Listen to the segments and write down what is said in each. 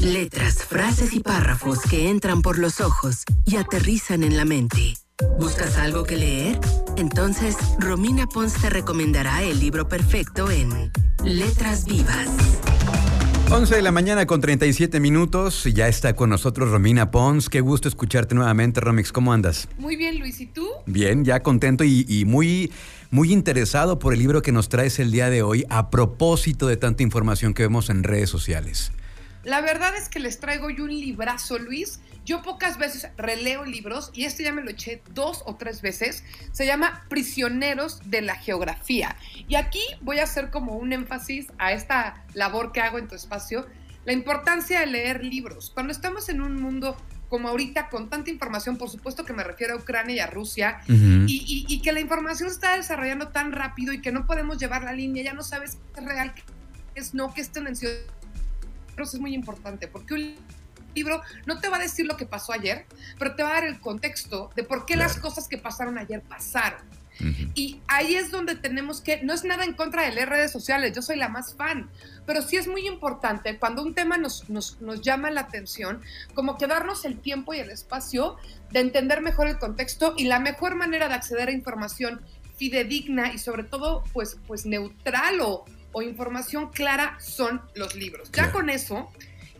Letras, frases y párrafos que entran por los ojos y aterrizan en la mente. ¿Buscas algo que leer? Entonces, Romina Pons te recomendará el libro perfecto en Letras Vivas. 11 de la mañana con 37 minutos. Ya está con nosotros Romina Pons. Qué gusto escucharte nuevamente, Romix. ¿Cómo andas? Muy bien, Luis. ¿Y tú? Bien, ya contento y, y, muy, muy interesado por el libro que nos traes el día de hoy a propósito de tanta información que vemos en redes sociales. La verdad es que les traigo yo un librazo, Luis. Yo pocas veces releo libros y este ya me lo eché dos o tres veces. Se llama Prisioneros de la Geografía. Y aquí voy a hacer como un énfasis a esta labor que hago en tu espacio, la importancia de leer libros. Cuando estamos en un mundo como ahorita con tanta información, por supuesto que me refiero a Ucrania y a Rusia, uh -huh. y, y, y, que la información está desarrollando tan rápido y que no podemos llevar la línea, ya no sabes qué es real, qué es no, qué es tendencioso es muy importante porque un libro no te va a decir lo que pasó ayer, pero te va a dar el contexto de por qué las cosas que pasaron ayer pasaron. Uh -huh. Y ahí es donde tenemos que, no es nada en contra de las redes sociales, yo soy la más fan, pero sí es muy importante cuando un tema nos, nos, nos llama la atención, como que darnos el tiempo y el espacio de entender mejor el contexto y la mejor manera de acceder a información fidedigna y sobre todo pues, pues neutral o, o información clara son los libros. Ya con eso,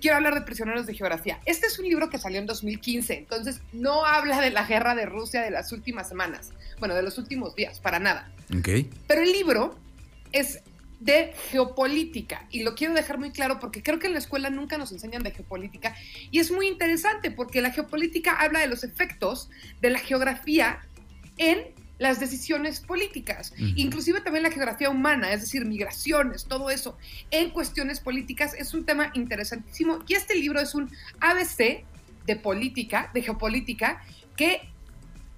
quiero hablar de Prisioneros de Geografía. Este es un libro que salió en 2015, entonces no habla de la guerra de Rusia de las últimas semanas, bueno, de los últimos días, para nada. Okay. Pero el libro es de geopolítica y lo quiero dejar muy claro porque creo que en la escuela nunca nos enseñan de geopolítica y es muy interesante porque la geopolítica habla de los efectos de la geografía en las decisiones políticas, uh -huh. inclusive también la geografía humana, es decir, migraciones, todo eso, en cuestiones políticas es un tema interesantísimo y este libro es un ABC de política, de geopolítica, que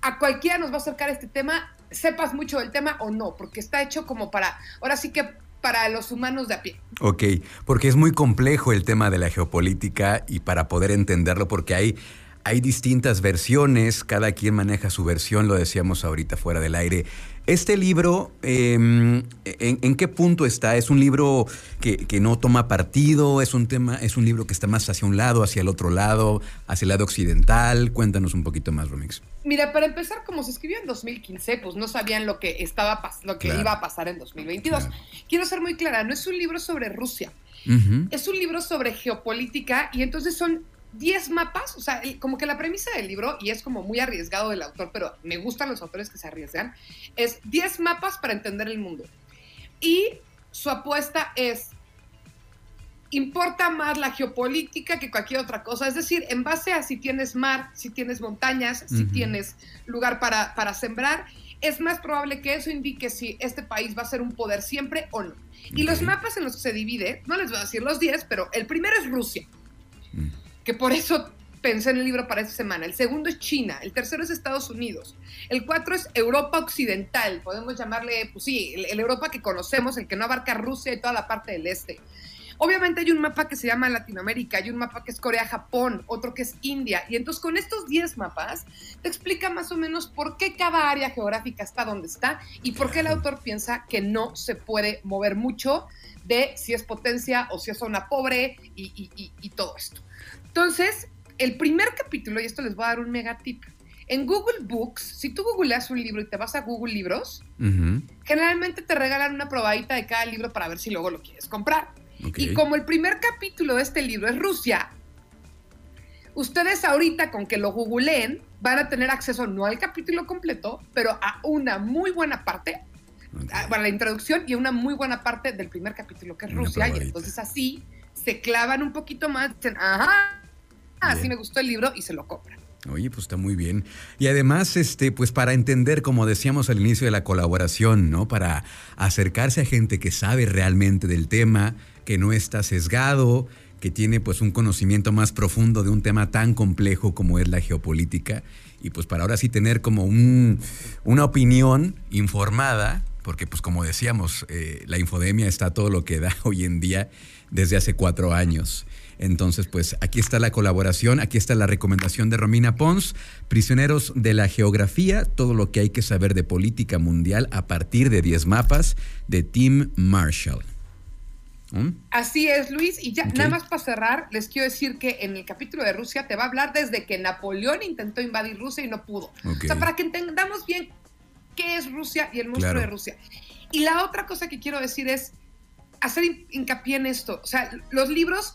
a cualquiera nos va a acercar este tema, sepas mucho del tema o no, porque está hecho como para, ahora sí que para los humanos de a pie. Ok, porque es muy complejo el tema de la geopolítica y para poder entenderlo, porque hay hay distintas versiones, cada quien maneja su versión, lo decíamos ahorita fuera del aire. Este libro, eh, ¿en, ¿en, qué punto está? ¿Es un libro que, que, no toma partido? ¿Es un, tema, ¿Es un libro que está más hacia un lado, hacia el otro lado, hacia el lado occidental? Cuéntanos un poquito más, Romix. Mira, para empezar, como se escribió en 2015, pues no sabían lo que, estaba, lo que claro. iba a pasar en 2022. Claro. Quiero ser muy clara, no es un libro sobre Rusia. Uh -huh. Es un libro sobre geopolítica y entonces son 10 mapas, o sea, como que la premisa del libro, y es como muy arriesgado del autor, pero me gustan los autores que se arriesgan, es 10 mapas para entender el mundo. Y su apuesta es, importa más la geopolítica que cualquier otra cosa, es decir, en base a si tienes mar, si tienes montañas, uh -huh. si tienes lugar para, para sembrar, es más probable que eso indique si este país va a ser un poder siempre o no. Y okay. los mapas en los que se divide, no les voy a decir los 10, pero el primero es Rusia. Que por eso pensé en el libro para esta semana. El segundo es China, el tercero es Estados Unidos, el cuatro es Europa Occidental, podemos llamarle, pues sí, el, el, Europa que conocemos, el que no abarca Rusia y toda la parte del este. Obviamente hay un mapa que se llama Latinoamérica, hay un mapa que es Corea-Japón, otro que es India, y entonces con estos 10 mapas te explica más o menos por qué cada área geográfica está donde está y por qué el autor piensa que no se puede mover mucho de si es potencia o si es zona pobre y, y, y, y todo esto. Entonces, el primer capítulo, y esto les voy a dar un mega tip. En Google Books, si tú googleas un libro y te vas a Google Libros, uh -huh. generalmente te regalan una probadita de cada libro para ver si luego lo quieres comprar. Okay. Y como el primer capítulo de este libro es Rusia, ustedes ahorita con que lo googleen van a tener acceso no al capítulo completo, pero a una muy buena parte, okay. a, a la introducción y a una muy buena parte del primer capítulo que es Rusia. Y entonces así se clavan un poquito más, dicen, ajá, así Bien. me gustó el libro y se lo compran. Oye, pues está muy bien. Y además, este, pues para entender, como decíamos al inicio de la colaboración, ¿no? Para acercarse a gente que sabe realmente del tema, que no está sesgado, que tiene pues un conocimiento más profundo de un tema tan complejo como es la geopolítica. Y pues para ahora sí tener como un, una opinión informada, porque pues como decíamos, eh, la infodemia está todo lo que da hoy en día desde hace cuatro años. Entonces, pues aquí está la colaboración, aquí está la recomendación de Romina Pons, Prisioneros de la Geografía, todo lo que hay que saber de política mundial a partir de 10 mapas de Tim Marshall. ¿Mm? Así es, Luis. Y ya, nada más para cerrar, les quiero decir que en el capítulo de Rusia te va a hablar desde que Napoleón intentó invadir Rusia y no pudo. O sea, para que entendamos bien qué es Rusia y el monstruo de Rusia. Y la otra cosa que quiero decir es hacer hincapié en esto. O sea, los libros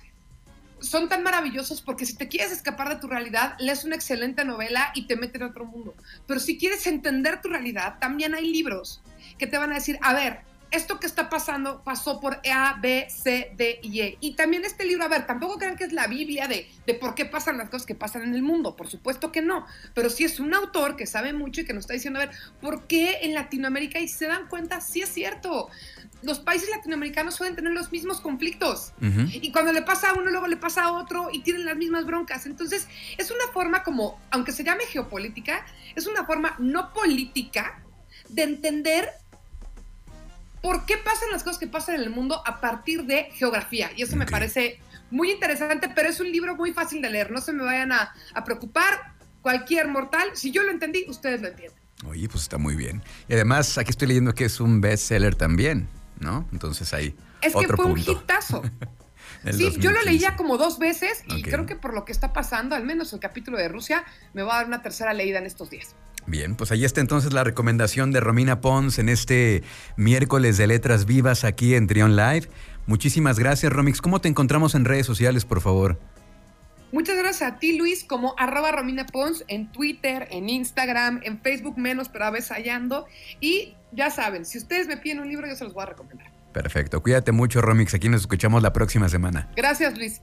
son tan maravillosos porque si te quieres escapar de tu realidad, lees una excelente novela y te mete en otro mundo. Pero si quieres entender tu realidad, también hay libros que te van a decir, a ver, esto que está pasando pasó por A, B, C, D y E. Y también este libro, a ver, tampoco crean que es la Biblia de, de por qué pasan las cosas que pasan en el mundo, por supuesto que no, pero sí es un autor que sabe mucho y que nos está diciendo, a ver, ¿por qué en Latinoamérica? Y se dan cuenta, sí es cierto, los países latinoamericanos suelen tener los mismos conflictos. Y cuando le pasa a uno, luego le pasa a otro y tienen las mismas broncas. Entonces, es una forma como, aunque se llame geopolítica, es una forma no política de entender por qué pasan las cosas que pasan en el mundo a partir de geografía. Y eso me parece muy interesante, pero es un libro muy fácil de leer. No se me vayan a, preocupar. Cualquier mortal, si yo lo entendí, ustedes lo entienden. Oye, pues está muy bien. Y además, aquí estoy leyendo que es un bestseller también, ¿no? Entonces ahí. Es que fue un hitazo. sí, yo lo leía como dos veces y creo que por lo que está pasando, al menos el capítulo de Rusia, me va a dar una tercera leída en estos días. Bien, pues ahí está entonces la recomendación de Romina Pons en este miércoles de Letras Vivas aquí en Trion Live. Muchísimas gracias, Romix. ¿Cómo te encontramos en redes sociales, por favor? Muchas gracias a ti, Luis, como arroba Romina Pons en Twitter, en Instagram, en Facebook menos, pero a veces hallando. Y ya saben, si ustedes me piden un libro, yo se los voy a recomendar. Perfecto. Cuídate mucho, Romix. Aquí nos escuchamos la próxima semana. Gracias, Luis.